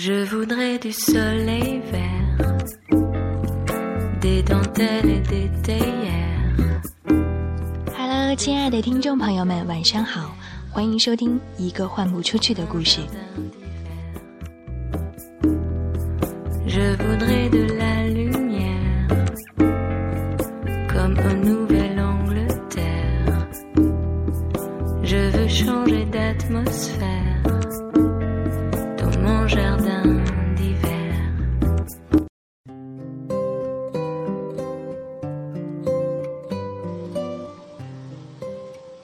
Je voudrais du soleil vert, des dentelles et des théières. Hello，亲爱的听众朋友们，晚上好，欢迎收听一个换不出去的故事。Je voudrais de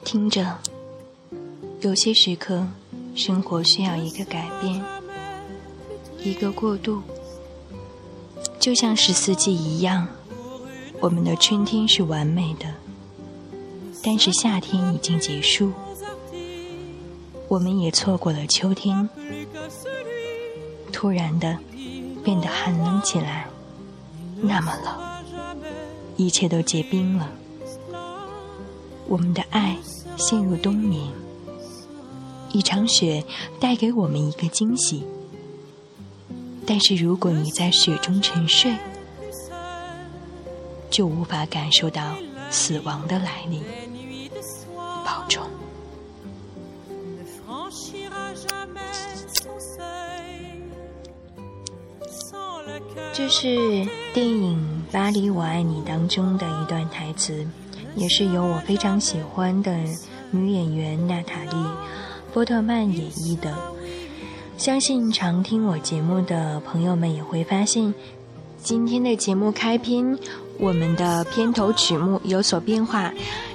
听着，有些时刻，生活需要一个改变，一个过渡，就像十四季一样，我们的春天是完美的，但是夏天已经结束，我们也错过了秋天，突然的变得寒冷起来，那么冷，一切都结冰了。我们的爱陷入冬眠，一场雪带给我们一个惊喜。但是如果你在雪中沉睡，就无法感受到死亡的来临。保重。这是电影《巴黎我爱你》当中的一段台词。也是由我非常喜欢的女演员娜塔莉·波特曼演绎的。相信常听我节目的朋友们也会发现，今天的节目开篇，我们的片头曲目有所变化，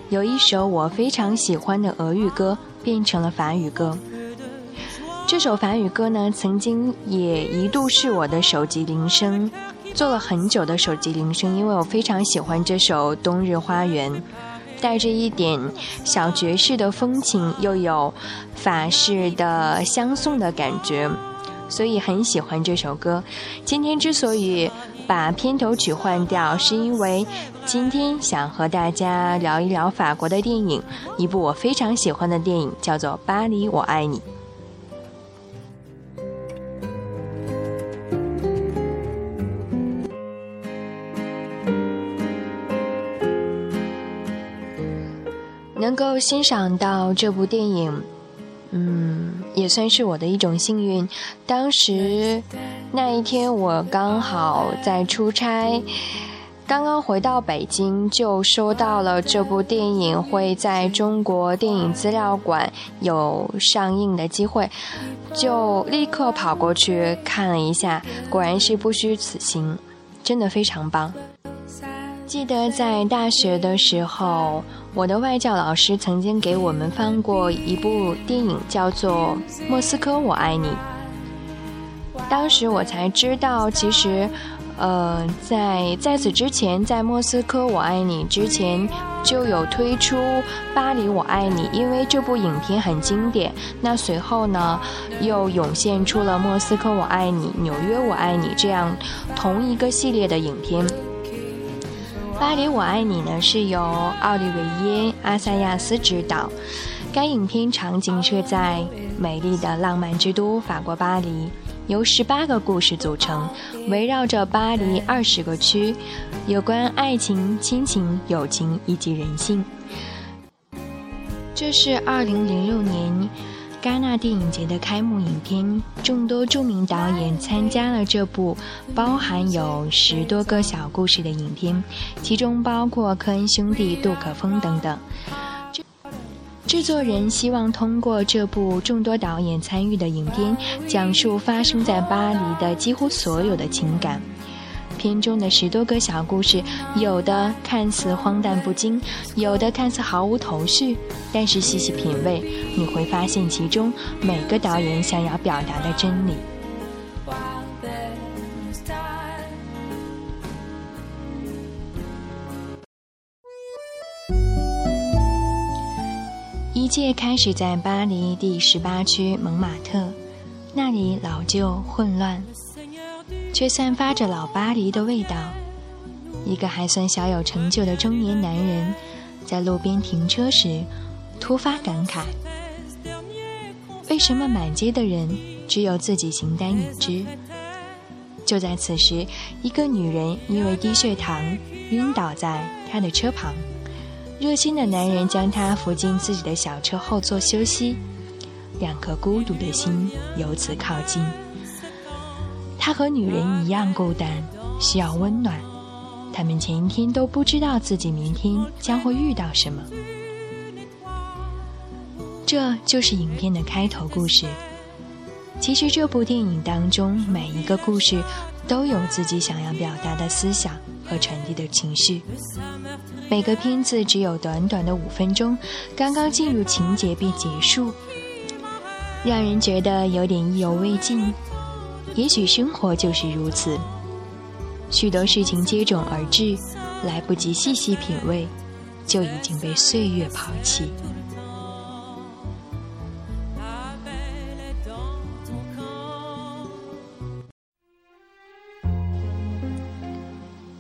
有一首我非常喜欢的俄语歌变成了法语歌。这首法语歌呢，曾经也一度是我的手机铃声。做了很久的手机铃声，因为我非常喜欢这首《冬日花园》，带着一点小爵士的风情，又有法式的相送的感觉，所以很喜欢这首歌。今天之所以把片头曲换掉，是因为今天想和大家聊一聊法国的电影，一部我非常喜欢的电影，叫做《巴黎我爱你》。能够欣赏到这部电影，嗯，也算是我的一种幸运。当时那一天我刚好在出差，刚刚回到北京，就收到了这部电影会在中国电影资料馆有上映的机会，就立刻跑过去看了一下，果然是不虚此行，真的非常棒。记得在大学的时候，我的外教老师曾经给我们放过一部电影，叫做《莫斯科我爱你》。当时我才知道，其实，呃，在在此之前，在《莫斯科我爱你》之前就有推出《巴黎我爱你》，因为这部影片很经典。那随后呢，又涌现出了《莫斯科我爱你》《纽约我爱你》这样同一个系列的影片。《巴黎我爱你》呢是由奥利维耶·阿萨亚斯执导，该影片场景设在美丽的浪漫之都法国巴黎，由十八个故事组成，围绕着巴黎二十个区，有关爱情、亲情、友情以及人性。这是二零零六年。戛纳电影节的开幕影片，众多著名导演参加了这部包含有十多个小故事的影片，其中包括科恩兄弟、杜可风等等。制作人希望通过这部众多导演参与的影片，讲述发生在巴黎的几乎所有的情感。片中的十多个小故事，有的看似荒诞不经，有的看似毫无头绪，但是细细品味，你会发现其中每个导演想要表达的真理。一切开始在巴黎第十八区蒙马特，那里老旧混乱。却散发着老巴黎的味道。一个还算小有成就的中年男人，在路边停车时，突发感慨：为什么满街的人只有自己形单影只。就在此时，一个女人因为低血糖晕倒在他的车旁，热心的男人将她扶进自己的小车后座休息，两颗孤独的心由此靠近。他和女人一样孤单，需要温暖。他们前一天都不知道自己明天将会遇到什么。这就是影片的开头故事。其实这部电影当中每一个故事都有自己想要表达的思想和传递的情绪。每个片子只有短短的五分钟，刚刚进入情节便结束，让人觉得有点意犹未尽。也许生活就是如此，许多事情接踵而至，来不及细细品味，就已经被岁月抛弃。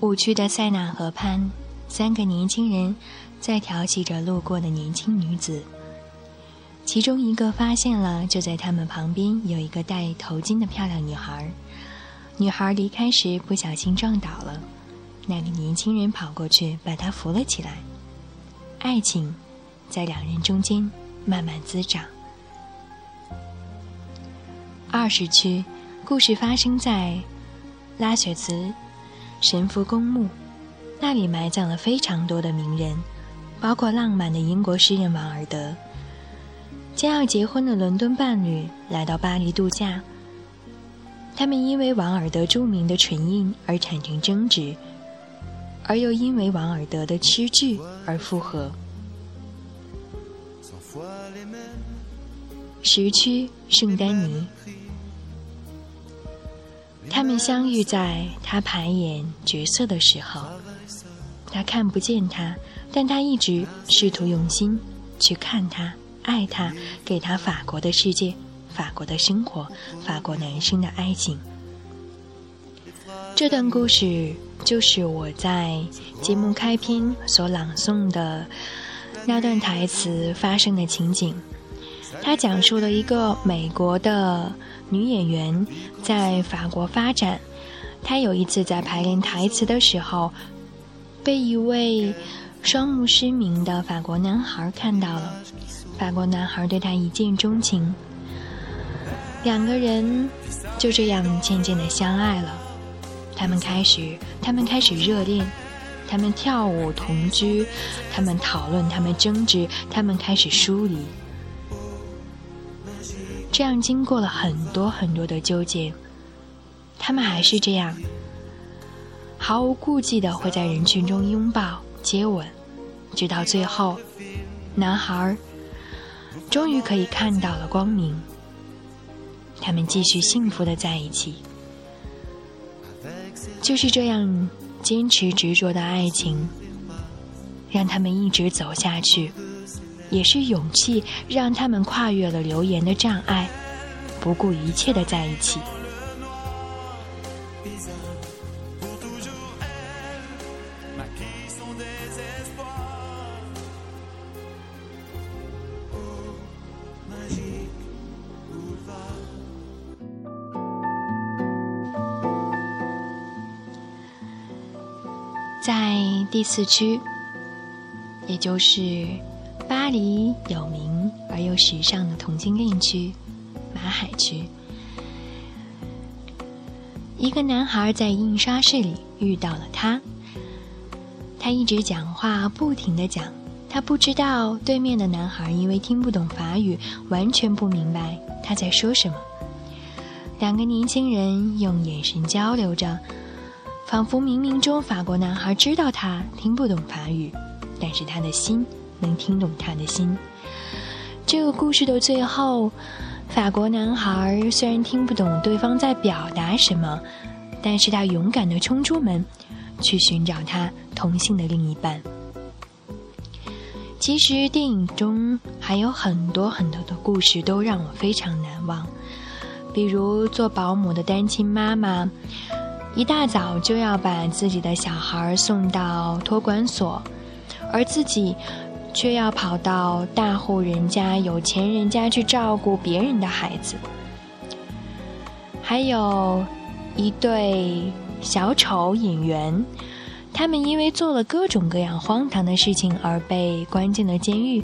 五区的塞纳河畔，三个年轻人在调戏着路过的年轻女子。其中一个发现了，就在他们旁边有一个戴头巾的漂亮女孩。女孩离开时不小心撞倒了，那个年轻人跑过去把她扶了起来。爱情在两人中间慢慢滋长。二十区，故事发生在拉雪兹神父公墓，那里埋葬了非常多的名人，包括浪漫的英国诗人王尔德。将要结婚的伦敦伴侣来到巴黎度假，他们因为王尔德著名的唇印而产生争执，而又因为王尔德的诗句而复合。时区圣丹尼，他们相遇在他排演角色的时候，他看不见他，但他一直试图用心去看他。爱他，给他法国的世界，法国的生活，法国男生的爱情。这段故事就是我在节目开篇所朗诵的那段台词发生的情景。它讲述了一个美国的女演员在法国发展，她有一次在排练台词的时候，被一位双目失明的法国男孩看到了。法国男孩对她一见钟情，两个人就这样渐渐的相爱了。他们开始，他们开始热恋，他们跳舞同居，他们讨论，他们争执，他们开始疏离。这样经过了很多很多的纠结，他们还是这样毫无顾忌的会在人群中拥抱、接吻，直到最后，男孩。终于可以看到了光明，他们继续幸福的在一起。就是这样坚持执着的爱情，让他们一直走下去，也是勇气让他们跨越了流言的障碍，不顾一切的在一起。在第四区，也就是巴黎有名而又时尚的同性恋区——马海区，一个男孩在印刷室里遇到了他。他一直讲话，不停的讲。他不知道对面的男孩因为听不懂法语，完全不明白他在说什么。两个年轻人用眼神交流着。仿佛冥冥中，法国男孩知道他听不懂法语，但是他的心能听懂他的心。这个故事的最后，法国男孩虽然听不懂对方在表达什么，但是他勇敢地冲出门，去寻找他同性的另一半。其实电影中还有很多很多的故事都让我非常难忘，比如做保姆的单亲妈妈。一大早就要把自己的小孩送到托管所，而自己却要跑到大户人家、有钱人家去照顾别人的孩子。还有一对小丑演员，他们因为做了各种各样荒唐的事情而被关进了监狱。